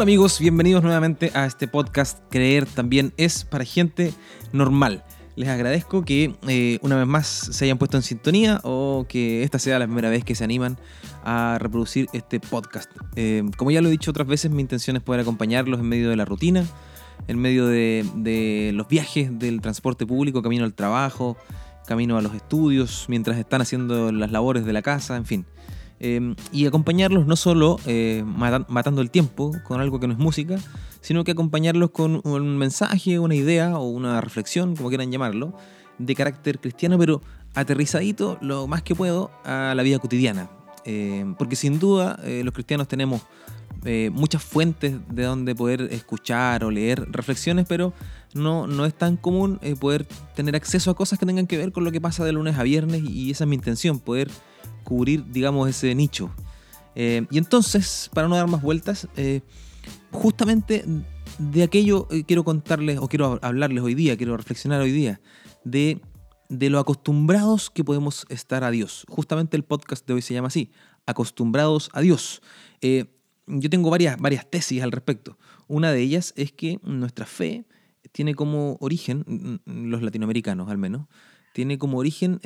Hola amigos, bienvenidos nuevamente a este podcast Creer también es para gente normal. Les agradezco que eh, una vez más se hayan puesto en sintonía o que esta sea la primera vez que se animan a reproducir este podcast. Eh, como ya lo he dicho otras veces, mi intención es poder acompañarlos en medio de la rutina, en medio de, de los viajes del transporte público, camino al trabajo, camino a los estudios, mientras están haciendo las labores de la casa, en fin. Em, y acompañarlos no solo eh, matando el tiempo con algo que no es música, sino que acompañarlos con un mensaje, una idea o una reflexión, como quieran llamarlo, de carácter cristiano, pero aterrizadito lo más que puedo a la vida cotidiana. Em, porque sin duda eh, los cristianos tenemos eh, muchas fuentes de donde poder escuchar o leer reflexiones, pero no, no es tan común poder tener acceso a cosas que tengan que ver con lo que pasa de lunes a viernes y esa es mi intención, poder cubrir, digamos, ese nicho. Eh, y entonces, para no dar más vueltas, eh, justamente de aquello eh, quiero contarles, o quiero hablarles hoy día, quiero reflexionar hoy día, de, de lo acostumbrados que podemos estar a Dios. Justamente el podcast de hoy se llama así, Acostumbrados a Dios. yo tengo varias, varias tesis al respecto. Una de ellas es que nuestra fe tiene como origen, los latinoamericanos al menos, tiene como origen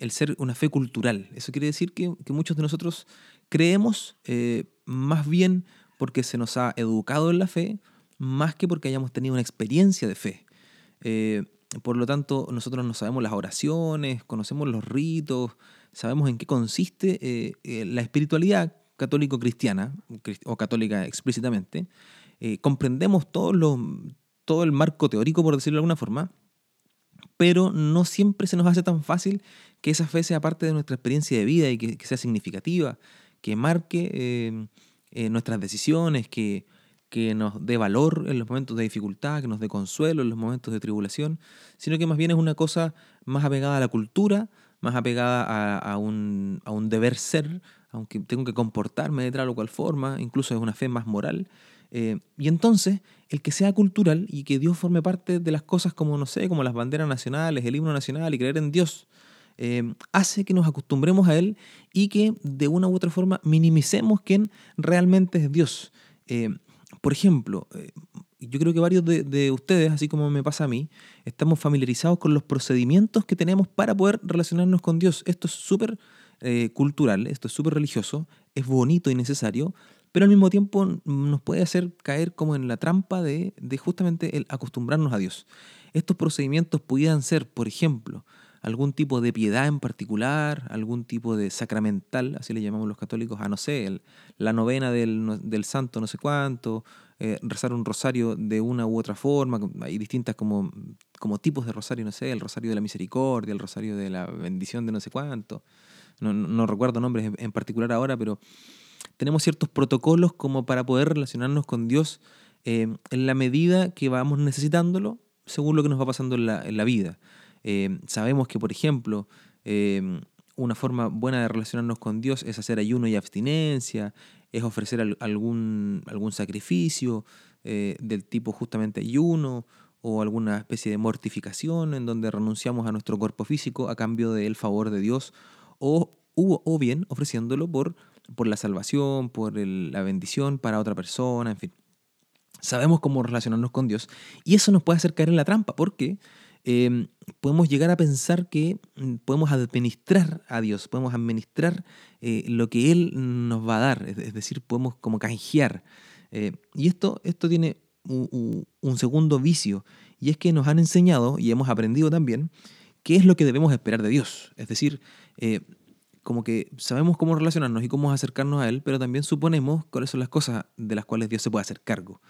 el ser una fe cultural. Eso quiere decir que, muchos de nosotros creemos eh, más bien porque se nos ha educado en la fe, más que porque hayamos tenido una experiencia de fe. Eh, por lo tanto, nosotros no sabemos las oraciones, conocemos los ritos, sabemos en qué consiste eh, la espiritualidad católico-cristiana, o católica explícitamente. comprendemos todo, lo, todo el marco teórico, por decirlo de alguna forma, pero no siempre se nos hace tan fácil que esa fe sea parte de nuestra experiencia de vida y que, sea significativa, que marque eh, eh, nuestras decisiones, que, que nos dé valor en los momentos de dificultad, que nos dé consuelo en los momentos de tribulación, sino que más bien es una cosa más apegada a la cultura, más apegada a, un, a un deber ser, aunque tengo que comportarme de tal o cual forma, incluso es una fe más moral. Eh, y entonces, el que sea cultural y que Dios forme parte de las cosas como, no sé, como las banderas nacionales, el himno nacional y creer en Dios, eh, hace que nos acostumbremos a Él y que de una u otra forma minimicemos quién realmente es Dios. Eh, por ejemplo, yo creo que varios de, ustedes, así como me pasa a mí, estamos familiarizados con los procedimientos que tenemos para poder relacionarnos con Dios. Esto es súper cultural, esto es súper religioso, es bonito y necesario, pero al mismo tiempo nos puede hacer caer como en la trampa de, justamente el acostumbrarnos a Dios. Estos procedimientos pudieran ser, por ejemplo, algún tipo de piedad en particular, algún tipo de sacramental, así le llamamos los católicos, a no sé, la novena del, santo no sé cuánto, eh, rezar un rosario de una u otra forma, hay distintas como, como tipos de rosario, no sé, el rosario de la misericordia, el rosario de la bendición de no sé cuánto, no recuerdo nombres en particular ahora, pero tenemos ciertos protocolos como para poder relacionarnos con Dios eh, en la medida que vamos necesitándolo según lo que nos va pasando en la, vida. Eh, sabemos que, por ejemplo, eh, una forma buena de relacionarnos con Dios es hacer ayuno y abstinencia, es ofrecer algún, algún sacrificio del tipo justamente ayuno o alguna especie de mortificación en donde renunciamos a nuestro cuerpo físico a cambio del favor de Dios o, o bien ofreciéndolo por por la salvación, por la bendición para otra persona, en fin. Sabemos cómo relacionarnos con Dios y eso nos puede hacer caer en la trampa porque em, podemos llegar a pensar que mm, podemos administrar a Dios, podemos administrar eh, lo que Él nos va a dar, es, decir, podemos como canjear. Eh, y esto, esto tiene un, segundo vicio y es que nos han enseñado y hemos aprendido también qué es lo que debemos esperar de Dios. Es decir, eh, como que sabemos cómo relacionarnos y cómo acercarnos a Él, pero también suponemos cuáles son las cosas de las cuales Dios se puede hacer cargo.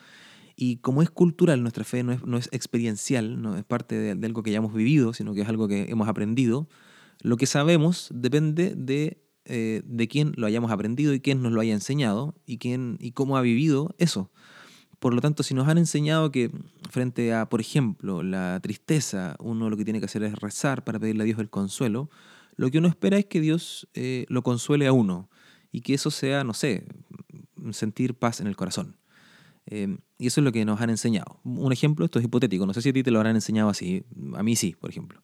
Y como es cultural, nuestra fe no es, no es experiencial, no es parte de, algo que ya hemos vivido, sino que es algo que hemos aprendido, lo que sabemos depende de, eh, de quién lo hayamos aprendido y quién nos lo haya enseñado y, quién, y cómo ha vivido eso. Por lo tanto, si nos han enseñado que frente a, por ejemplo, la tristeza, uno lo que tiene que hacer es rezar para pedirle a Dios el consuelo, lo que uno espera es que Dios eh, lo consuele a uno y que eso sea, no sé, sentir paz en el corazón. Eh, y eso es lo que nos han enseñado. Un ejemplo, esto es hipotético, no sé si a ti te lo habrán enseñado así, a mí sí, por ejemplo.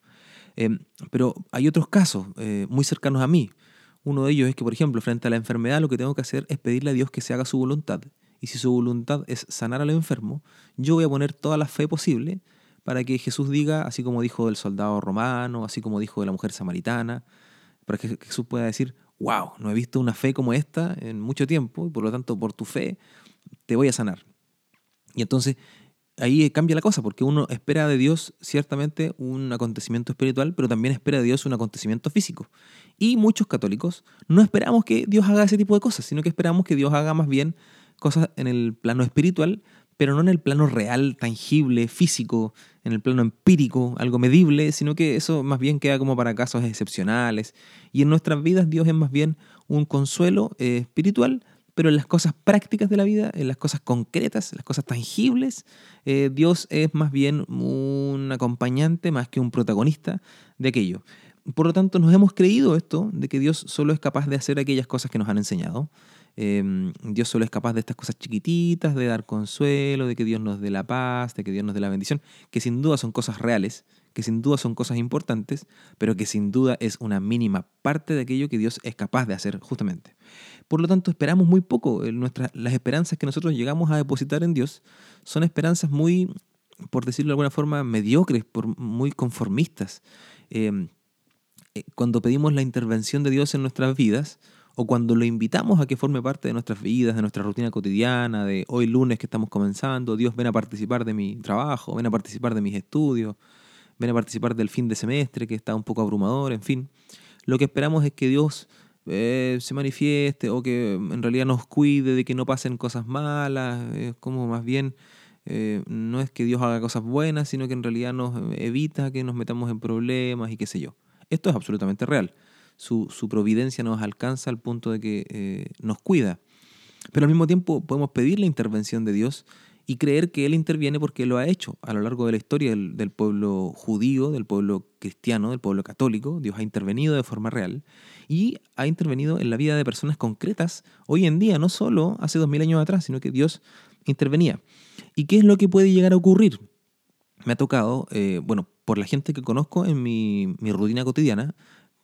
Eh, pero hay otros casos muy cercanos a mí. Uno de ellos es que, por ejemplo, frente a la enfermedad lo que tengo que hacer es pedirle a Dios que se haga su voluntad y si su voluntad es sanar al enfermo, yo voy a poner toda la fe posible para que Jesús diga, así como dijo del soldado romano, así como dijo de la mujer samaritana, para que Jesús pueda decir, wow, no he visto una fe como esta en mucho tiempo y por lo tanto por tu fe te voy a sanar. Y entonces ahí cambia la cosa, porque uno espera de Dios ciertamente un acontecimiento espiritual, pero también espera de Dios un acontecimiento físico. Y muchos católicos no esperamos que Dios haga ese tipo de cosas, sino que esperamos que Dios haga más bien cosas en el plano espiritual, pero no en el plano real, tangible, físico, en el plano empírico, algo medible, sino que eso más bien queda como para casos excepcionales. Y en nuestras vidas Dios es más bien un consuelo eh, espiritual, pero en las cosas prácticas de la vida, en las cosas concretas, las cosas tangibles, eh, Dios es más bien un acompañante más que un protagonista de aquello. Por lo tanto, nos hemos creído esto, de que Dios solo es capaz de hacer aquellas cosas que nos han enseñado. Em, Dios solo es capaz de estas cosas chiquititas, de dar consuelo, de que Dios nos dé la paz, de que Dios nos dé la bendición, que sin duda son cosas reales, que sin duda son cosas importantes, pero que sin duda es una mínima parte de aquello que Dios es capaz de hacer justamente. Por lo tanto, esperamos muy poco. Nuestras, las esperanzas que nosotros llegamos a depositar en Dios son esperanzas muy, por decirlo de alguna forma, mediocres, por, muy conformistas. Em, eh, cuando pedimos la intervención de Dios en nuestras vidas, o cuando lo invitamos a que forme parte de nuestras vidas, de nuestra rutina cotidiana, de hoy lunes que estamos comenzando, Dios ven a participar de mi trabajo, ven a participar de mis estudios, ven a participar del fin de semestre que está un poco abrumador, en fin. Lo que esperamos es que Dios eh, se manifieste o que en realidad nos cuide de que no pasen cosas malas, como más bien eh, no es que Dios haga cosas buenas, sino que en realidad nos evita que nos metamos en problemas y qué sé yo. Esto es absolutamente real su, providencia nos alcanza al punto de que eh, nos cuida. Pero al mismo tiempo podemos pedir la intervención de Dios y creer que Él interviene porque lo ha hecho a lo largo de la historia del, pueblo judío, del pueblo cristiano, del pueblo católico. Dios ha intervenido de forma real y ha intervenido en la vida de personas concretas hoy en día, no solo hace dos mil años atrás, sino que Dios intervenía. ¿Y qué es lo que puede llegar a ocurrir? Me ha tocado, eh, bueno, por la gente que conozco en mi, mi rutina cotidiana,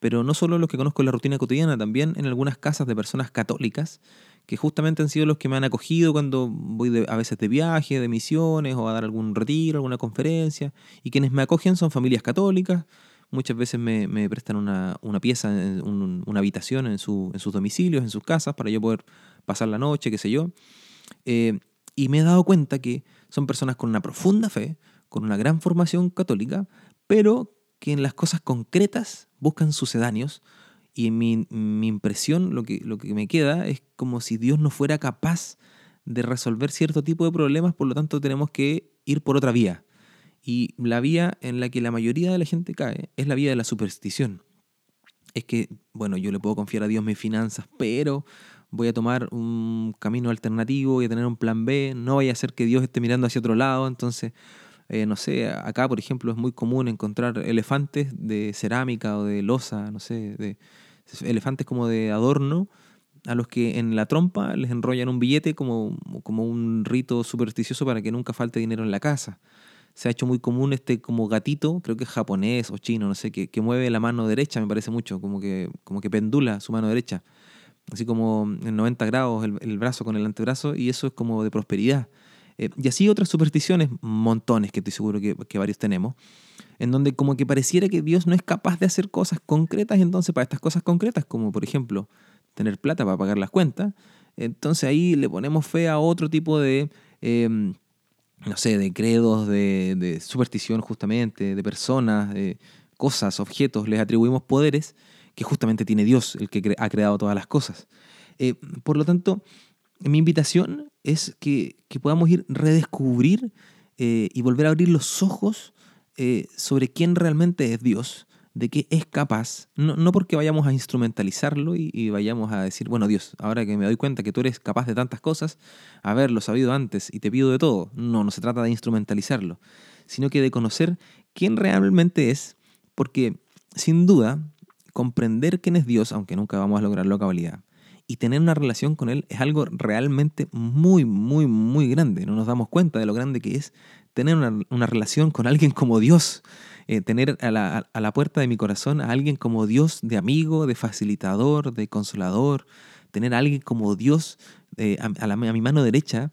pero no solo los que conozco en la rutina cotidiana, también en algunas casas de personas católicas, que justamente han sido los que me han acogido cuando voy a veces de viaje, de misiones o a dar algún retiro, alguna conferencia, y quienes me acogen son familias católicas, muchas veces me, prestan una, pieza, una habitación en, su, en, sus domicilios, en sus casas, para yo poder pasar la noche, qué sé yo. Eh, y me he dado cuenta que son personas con una profunda fe, con una gran formación católica, pero que en las cosas concretas buscan sucedáneos y mi, mi impresión, lo que, lo que me queda es como si Dios no fuera capaz de resolver cierto tipo de problemas, por lo tanto tenemos que ir por otra vía. Y la vía en la que la mayoría de la gente cae es la vía de la superstición. Es que, bueno, yo le puedo confiar a Dios mis finanzas, pero voy a tomar un camino alternativo, voy a tener un plan B, no vaya a ser que Dios esté mirando hacia otro lado, entonces eh, no sé, acá por ejemplo es muy común encontrar elefantes de cerámica o de losa, no sé, de elefantes como de adorno, a los que en la trompa les enrollan un billete como, como un rito supersticioso para que nunca falte dinero en la casa. Se ha hecho muy común este como gatito, creo que es japonés o chino, no sé, que, que mueve la mano derecha, me parece mucho, como que, como que pendula su mano derecha, así como en 90 grados el, el brazo con el antebrazo, y eso es como de prosperidad. Eh, y así otras supersticiones, montones que estoy seguro que, varios tenemos, en donde como que pareciera que Dios no es capaz de hacer cosas concretas, entonces para estas cosas concretas, como por ejemplo tener plata para pagar las cuentas, entonces ahí le ponemos fe a otro tipo de, em, no sé, de credos, de, de, superstición justamente, de personas, de cosas, objetos, les atribuimos poderes que justamente tiene Dios, el que ha creado todas las cosas. Eh, por lo tanto, mi invitación es que, podamos ir redescubrir eh, y volver a abrir los ojos eh, sobre quién realmente es Dios, de qué es capaz, no, porque vayamos a instrumentalizarlo y, vayamos a decir, bueno Dios, ahora que me doy cuenta que tú eres capaz de tantas cosas, haberlo sabido antes y te pido de todo. No, no se trata de instrumentalizarlo, sino que de conocer quién realmente es, porque sin duda comprender quién es Dios, aunque nunca vamos a lograrlo a cabalidad, y tener una relación con Él es algo realmente muy, muy, muy grande. No nos damos cuenta de lo grande que es tener una, relación con alguien como Dios, eh, tener a la, a la puerta de mi corazón a alguien como Dios, de amigo, de facilitador, de consolador, tener a alguien como Dios eh, a, a mi mano derecha,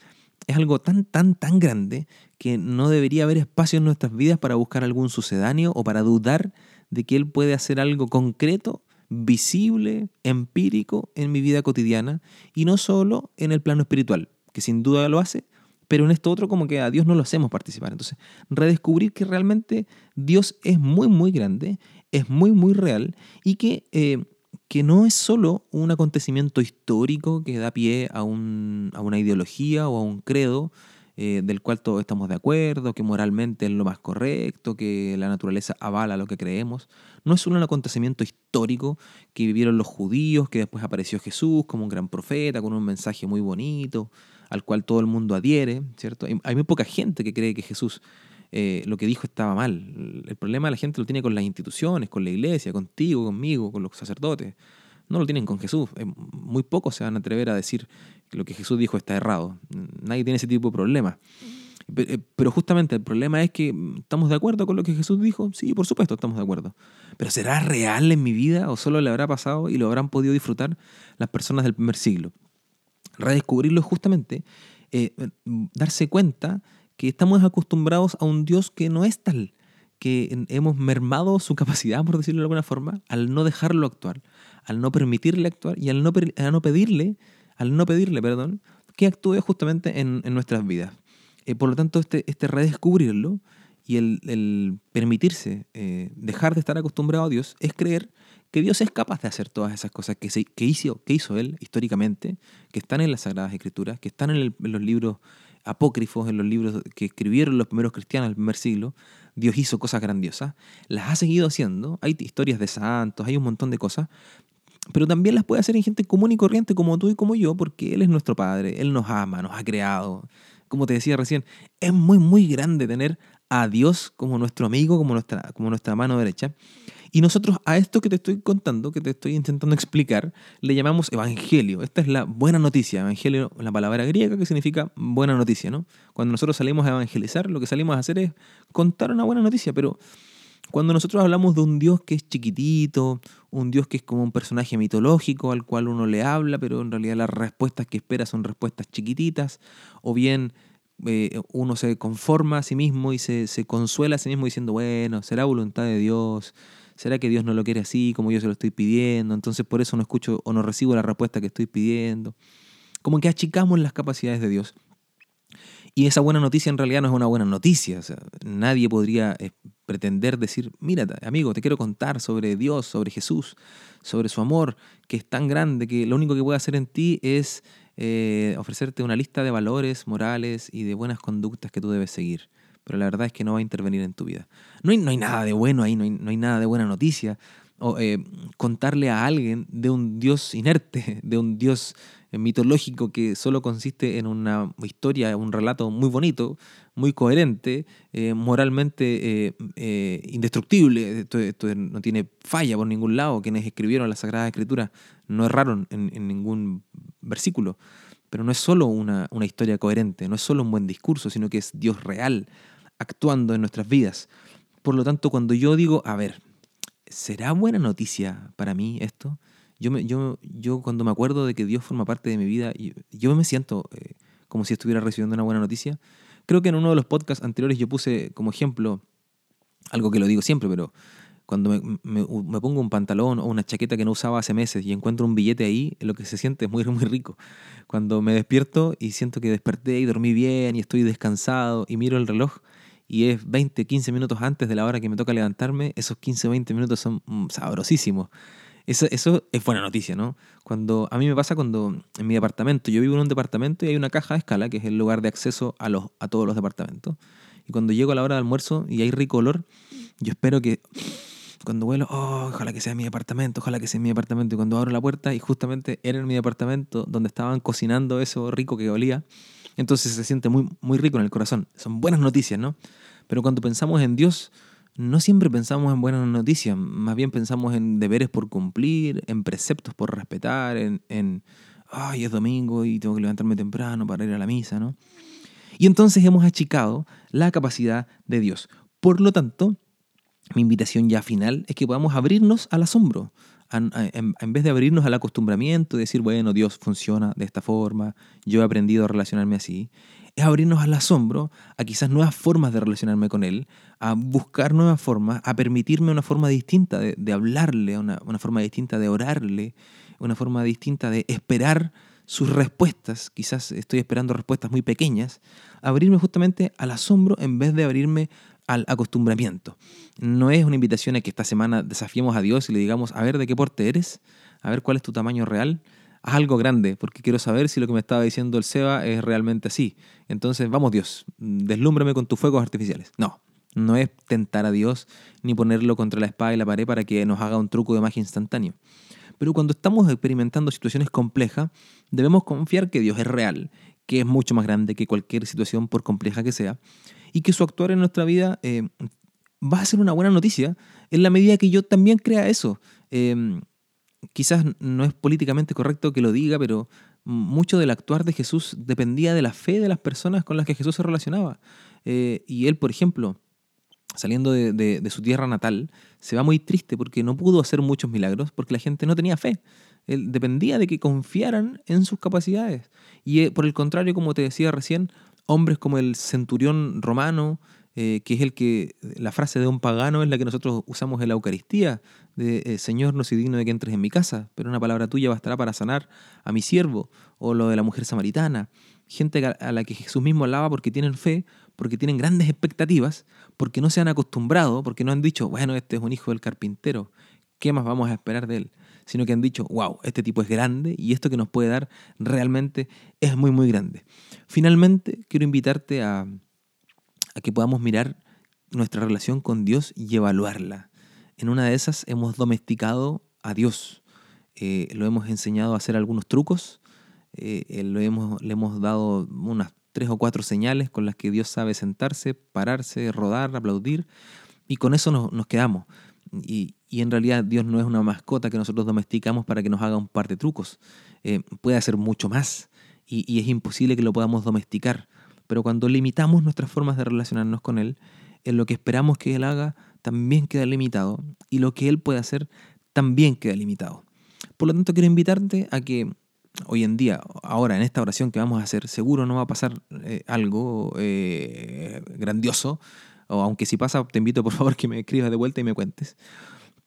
es algo tan, tan, tan grande que no debería haber espacio en nuestras vidas para buscar algún sucedáneo o para dudar de que Él puede hacer algo concreto, visible, empírico en mi vida cotidiana y no solo en el plano espiritual, que sin duda lo hace, pero en esto otro como que a Dios no lo hacemos participar. Entonces, redescubrir que realmente Dios es muy, muy grande, es muy, muy real y que, eh, que no es solo un acontecimiento histórico que da pie a, un, a una ideología o a un credo, eh, del cual todos estamos de acuerdo, que moralmente es lo más correcto, que la naturaleza avala lo que creemos. No es solo un acontecimiento histórico que vivieron los judíos, que después apareció Jesús como un gran profeta, con un mensaje muy bonito, al cual todo el mundo adhiere, ¿cierto? Hay muy poca gente que cree que Jesús eh, lo que dijo estaba mal. El problema la gente lo tiene con las instituciones, con la iglesia, contigo, conmigo, con los sacerdotes. No lo tienen con Jesús. Muy pocos se van a atrever a decir que lo que Jesús dijo está errado. Nadie tiene ese tipo de problema. Eh, pero justamente el problema es que mm, estamos de acuerdo con lo que Jesús dijo. Sí, por supuesto, estamos de acuerdo. Pero ¿será real en mi vida o solo le habrá pasado y lo habrán podido disfrutar las personas del primer siglo? Redescubrirlo es justamente eh, darse cuenta que estamos acostumbrados a un Dios que no es tal, que hemos mermado su capacidad, por decirlo de alguna forma, al no dejarlo actuar, al no permitirle actuar y al no, no pedirle, al no pedirle, perdón, que actúe justamente en, nuestras vidas. Eh, por lo tanto, este, este redescubrirlo y el, permitirse eh, dejar de estar acostumbrado a Dios es creer que Dios es capaz de hacer todas esas cosas que, que, hizo, que hizo Él históricamente, que están en las Sagradas Escrituras, que están en, en los libros apócrifos, en los libros que escribieron los primeros cristianos del primer siglo, Dios hizo cosas grandiosas, las ha seguido haciendo, hay historias de santos, hay un montón de cosas, pero también las puede hacer en gente común y corriente como tú y como yo, porque Él es nuestro Padre, Él nos ama, nos ha creado. Como te decía recién, es muy, muy grande tener a Dios como nuestro amigo, como nuestra, como nuestra mano derecha. Y nosotros a esto que te estoy contando, que te estoy intentando explicar, le llamamos evangelio. Esta es la buena noticia. Evangelio, la palabra griega que significa buena noticia, ¿no? Cuando nosotros salimos a evangelizar, lo que salimos a hacer es contar una buena noticia, pero cuando nosotros hablamos de un Dios que es chiquitito, un Dios que es como un personaje mitológico al cual uno le habla, pero en realidad las respuestas que espera son respuestas chiquititas, o bien eh, uno se conforma a sí mismo y se, consuela a sí mismo diciendo, bueno, será voluntad de Dios, ¿Será que Dios no lo quiere así como yo se lo estoy pidiendo? Entonces por eso no escucho o no recibo la respuesta que estoy pidiendo. Como que achicamos las capacidades de Dios. Y esa buena noticia en realidad no es una buena noticia. nadie podría eh, pretender decir, mira, amigo, te quiero contar sobre Dios, sobre Jesús, sobre su amor, que es tan grande que lo único que puede hacer en ti es eh, ofrecerte una lista de valores morales y de buenas conductas que tú debes seguir pero la verdad es que no va a intervenir en tu vida. No hay, no hay nada de bueno ahí, no hay, no hay nada de buena noticia. O eh, contarle a alguien de un Dios inerte, de un Dios mitológico que solo consiste en una historia, un relato muy bonito, muy coherente, eh, moralmente indestructible. Esto, no tiene falla por ningún lado. Quienes escribieron la Sagrada Escritura no erraron en, en ningún versículo. Pero no es solo una, una historia coherente, no es solo un buen discurso, sino que es Dios real, actuando en nuestras vidas. Por lo tanto, cuando yo digo, a ver, ¿será buena noticia para mí esto? Yo, cuando me acuerdo de que Dios forma parte de mi vida, yo me siento eh, como si estuviera recibiendo una buena noticia. Creo que en uno de los podcasts anteriores yo puse como ejemplo algo que lo digo siempre, pero cuando me, me, me, pongo un pantalón o una chaqueta que no usaba hace meses y encuentro un billete ahí, lo que se siente es muy, muy rico. Cuando me despierto y siento que desperté y dormí bien y estoy descansado y miro el reloj y es 20, 15 minutos antes de la hora que me toca levantarme, esos 15, 20 minutos son mm, sabrosísimos. Eso, es buena noticia, ¿no? Cuando, a mí me pasa cuando en mi departamento, yo vivo en un departamento y hay una caja de escala, que es el lugar de acceso a, los, a todos los departamentos. Y cuando llego a la hora de almuerzo y hay rico olor, yo espero que cuando vuelo, oh, ojalá que sea mi departamento, ojalá que sea mi departamento. Y cuando abro la puerta y justamente era en mi departamento donde estaban cocinando eso rico que olía, entonces se siente muy, muy rico en el corazón. Son buenas noticias, ¿no? Pero cuando pensamos en Dios, no siempre pensamos en buenas noticias, más bien pensamos en deberes por cumplir, en preceptos por respetar, en, ay, es domingo y tengo que levantarme temprano para ir a la misa, ¿no? Y entonces hemos achicado la capacidad de Dios. Por lo tanto, mi invitación ya final es que podamos abrirnos al asombro, en, vez de abrirnos al acostumbramiento, y decir, bueno, Dios funciona de esta forma, yo he aprendido a relacionarme así, es abrirnos al asombro, a quizás nuevas formas de relacionarme con Él, a buscar nuevas formas, a permitirme una forma distinta de, hablarle, una, una, forma distinta de orarle, una forma distinta de esperar sus respuestas, quizás estoy esperando respuestas muy pequeñas, abrirme justamente al asombro en vez de abrirme al acostumbramiento. No es una invitación a que esta semana desafiemos a Dios y le digamos, a ver de qué porte eres, a ver cuál es tu tamaño real, haz algo grande, porque quiero saber si lo que me estaba diciendo el Seba es realmente así. Entonces, vamos Dios, deslúmbrame con tus fuegos artificiales. No, no es tentar a Dios ni ponerlo contra la espada y la pared para que nos haga un truco de magia instantáneo. Pero cuando estamos experimentando situaciones complejas, debemos confiar que Dios es real, que es mucho más grande que cualquier situación por compleja que sea, y que su actuar en nuestra vida eh, va a ser una buena noticia en la medida que yo también crea eso. Eh, quizás no es políticamente correcto que lo diga, pero mucho del actuar de Jesús dependía de la fe de las personas con las que Jesús se relacionaba. Eh, y él, por ejemplo, saliendo de, su tierra natal, se va muy triste porque no pudo hacer muchos milagros porque la gente no tenía fe. Él dependía de que confiaran en sus capacidades. Y por el contrario, como te decía recién, hombres como el centurión romano, eh, que es el que, la frase de un pagano es la que nosotros usamos en la Eucaristía, de eh, Señor, no soy digno de que entres en mi casa, pero una palabra tuya bastará para sanar a mi siervo, o lo de la mujer samaritana, gente a la que Jesús mismo alaba porque tienen fe, porque tienen grandes expectativas, porque no se han acostumbrado, porque no han dicho, bueno, este es un hijo del carpintero, ¿qué más vamos a esperar de él? Sino que han dicho, wow, este tipo es grande y esto que nos puede dar realmente es muy, muy grande. Finalmente, quiero invitarte a, que podamos mirar nuestra relación con Dios y evaluarla. En una de esas hemos domesticado a Dios, eh, lo hemos enseñado a hacer algunos trucos, eh, eh, lo hemos, le hemos dado unas tres o cuatro señales con las que Dios sabe sentarse, pararse, rodar, aplaudir, y con eso nos, quedamos. Y, en realidad Dios no es una mascota que nosotros domesticamos para que nos haga un par de trucos. puede hacer mucho más y, es imposible que lo podamos domesticar. Pero cuando limitamos nuestras formas de relacionarnos con Él, en lo que esperamos que Él haga también queda limitado y lo que Él puede hacer también queda limitado. Por lo tanto, quiero invitarte a que hoy en día, ahora en esta oración que vamos a hacer, seguro no va a pasar eh, algo eh, grandioso, o aunque si pasa, te invito por favor que me escribas de vuelta y me cuentes,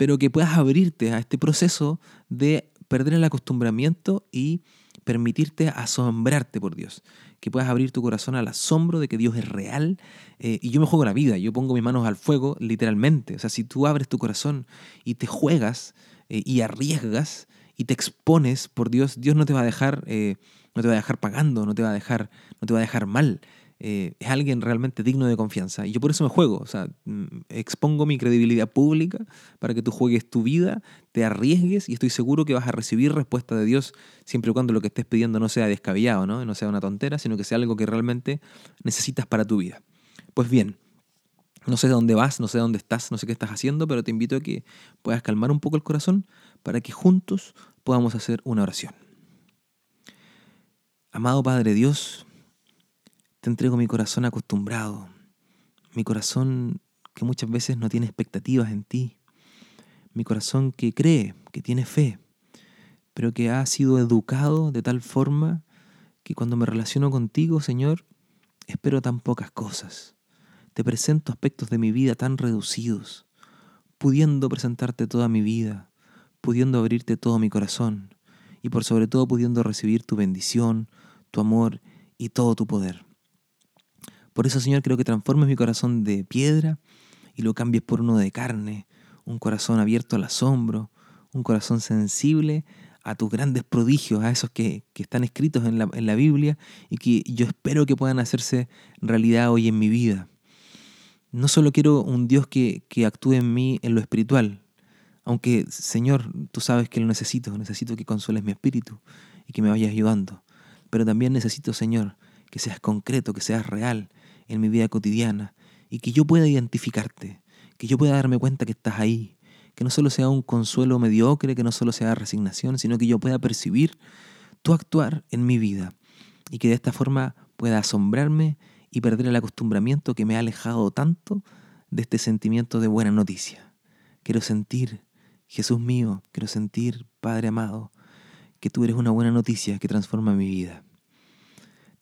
pero que puedas abrirte a este proceso de perder el acostumbramiento y permitirte asombrarte por Dios que puedas abrir tu corazón al asombro de que Dios es real. Eh, y yo me juego la vida, yo pongo mis manos al fuego literalmente. O sea, si tú abres tu corazón y te juegas eh, y arriesgas y te expones por Dios, Dios no te va a dejar, eh, no te va a dejar pagando, no te va a dejar, no te va a dejar mal. Eh, es alguien realmente digno de confianza. Y yo por eso me juego, o sea, mm, expongo mi credibilidad pública para que tú juegues tu vida, te arriesgues y estoy seguro que vas a recibir respuesta de Dios siempre y cuando lo que estés pidiendo no sea descabellado, ¿no? no sea una tontera, sino que sea algo que realmente necesitas para tu vida. Pues bien, no sé de dónde vas, no sé dónde estás, no sé qué estás haciendo, pero te invito a que puedas calmar un poco el corazón para que juntos podamos hacer una oración. Amado Padre Dios, te entrego mi corazón acostumbrado, mi corazón que muchas veces no tiene expectativas en ti, mi corazón que cree, que tiene fe, pero que ha sido educado de tal forma que cuando me relaciono contigo, Señor, espero tan pocas cosas. Te presento aspectos de mi vida tan reducidos, pudiendo presentarte toda mi vida, pudiendo abrirte todo mi corazón y por sobre todo pudiendo recibir tu bendición, tu amor y todo tu poder. Por eso, Señor, creo que transformes mi corazón de piedra y lo cambies por uno de carne, un corazón abierto al asombro, un corazón sensible a tus grandes prodigios, a esos que, están escritos en la, en la, Biblia y que yo espero que puedan hacerse realidad hoy en mi vida. No solo quiero un Dios que, que actúe en mí en lo espiritual, aunque Señor, tú sabes que lo necesito, necesito que consueles mi espíritu y que me vayas ayudando, pero también necesito, Señor, que seas concreto, que seas real, en mi vida cotidiana y que yo pueda identificarte, que yo pueda darme cuenta que estás ahí, que no solo sea un consuelo mediocre, que no solo sea resignación, sino que yo pueda percibir tu actuar en mi vida y que de esta forma pueda asombrarme y perder el acostumbramiento que me ha alejado tanto de este sentimiento de buena noticia. Quiero sentir Jesús mío, quiero sentir, Padre amado, que tú eres una buena noticia que transforma mi vida.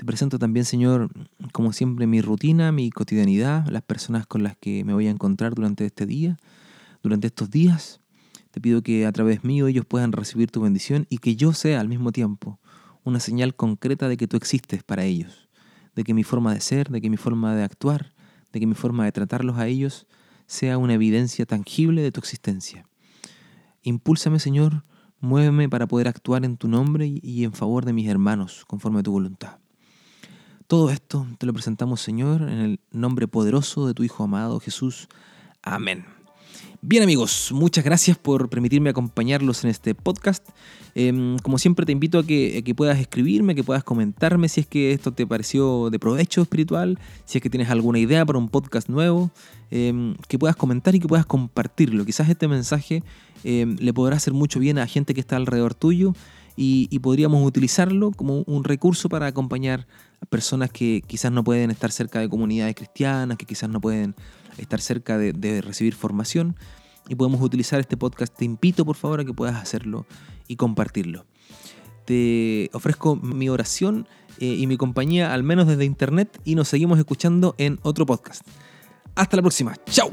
Te presento también, Señor, como siempre, mi rutina, mi cotidianidad, las personas con las que me voy a encontrar durante este día, durante estos días. Te pido que a través mío ellos puedan recibir tu bendición y que yo sea al mismo tiempo una señal concreta de que tú existes para ellos, de que mi forma de ser, de que mi forma de actuar, de que mi forma de tratarlos a ellos sea una evidencia tangible de tu existencia. Impúlsame, Señor, muéveme para poder actuar en tu nombre y en favor de mis hermanos, conforme a tu voluntad. Todo esto te lo presentamos, Señor, en el nombre poderoso de tu Hijo amado Jesús. Amén. Bien amigos, muchas gracias por permitirme acompañarlos en este podcast. Em, como siempre te invito a que, puedas escribirme, que puedas comentarme si es que esto te pareció de provecho espiritual, si es que tienes alguna idea para un podcast nuevo, em, que puedas comentar y que puedas compartirlo. Quizás este mensaje em, le podrá hacer mucho bien a gente que está alrededor tuyo y, podríamos utilizarlo como un recurso para acompañar a personas que quizás no pueden estar cerca de comunidades cristianas, que quizás no pueden estar cerca de, recibir formación y podemos utilizar este podcast. Te invito por favor a que puedas hacerlo y compartirlo. Te ofrezco mi oración eh, y mi compañía, al menos desde internet, y nos seguimos escuchando en otro podcast. Hasta la próxima. ¡Chao!